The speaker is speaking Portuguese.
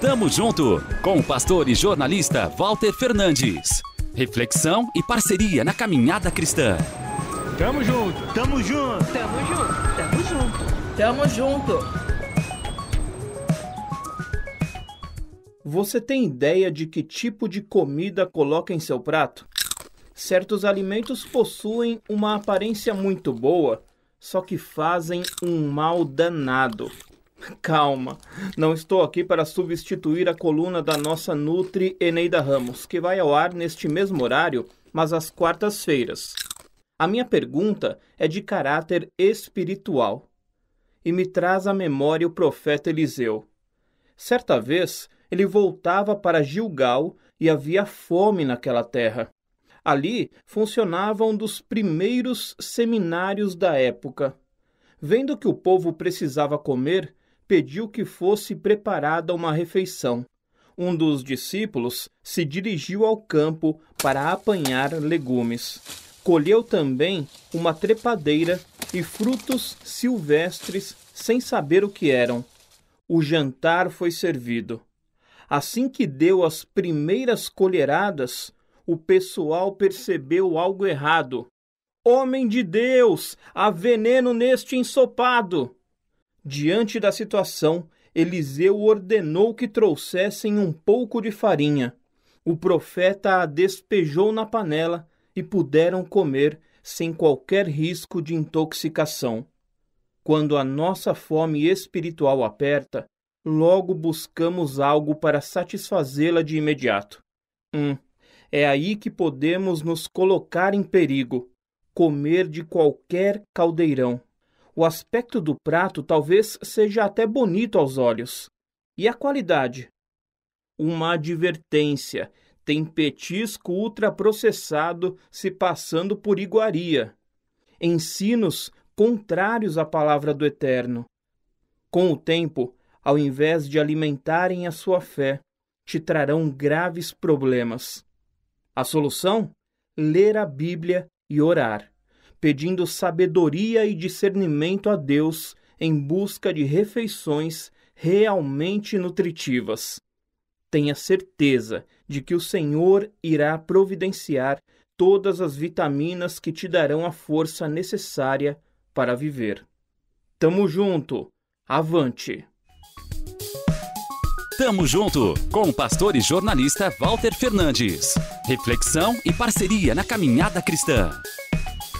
Tamo junto com o pastor e jornalista Walter Fernandes. Reflexão e parceria na caminhada cristã. Tamo junto, tamo junto, tamo junto, tamo junto, tamo junto. Você tem ideia de que tipo de comida coloca em seu prato? Certos alimentos possuem uma aparência muito boa, só que fazem um mal danado. Calma, não estou aqui para substituir a coluna da nossa Nutri Eneida Ramos, que vai ao ar neste mesmo horário, mas às quartas-feiras. A minha pergunta é de caráter espiritual e me traz à memória o profeta Eliseu. Certa vez, ele voltava para Gilgal e havia fome naquela terra. Ali funcionava um dos primeiros seminários da época. Vendo que o povo precisava comer, pediu que fosse preparada uma refeição. Um dos discípulos se dirigiu ao campo para apanhar legumes. Colheu também uma trepadeira e frutos silvestres sem saber o que eram. O jantar foi servido. Assim que deu as primeiras colheradas, o pessoal percebeu algo errado. Homem de Deus, há veneno neste ensopado! Diante da situação, Eliseu ordenou que trouxessem um pouco de farinha. O profeta a despejou na panela e puderam comer sem qualquer risco de intoxicação. Quando a nossa fome espiritual aperta, logo buscamos algo para satisfazê-la de imediato. Hum, é aí que podemos nos colocar em perigo, comer de qualquer caldeirão. O aspecto do prato talvez seja até bonito aos olhos. E a qualidade? Uma advertência: tem petisco ultraprocessado se passando por iguaria. Ensinos contrários à palavra do Eterno. Com o tempo, ao invés de alimentarem a sua fé, te trarão graves problemas. A solução? Ler a Bíblia e orar pedindo sabedoria e discernimento a Deus em busca de refeições realmente nutritivas. Tenha certeza de que o Senhor irá providenciar todas as vitaminas que te darão a força necessária para viver. Tamo junto! Avante! Tamo junto com o pastor e jornalista Walter Fernandes. Reflexão e parceria na caminhada cristã.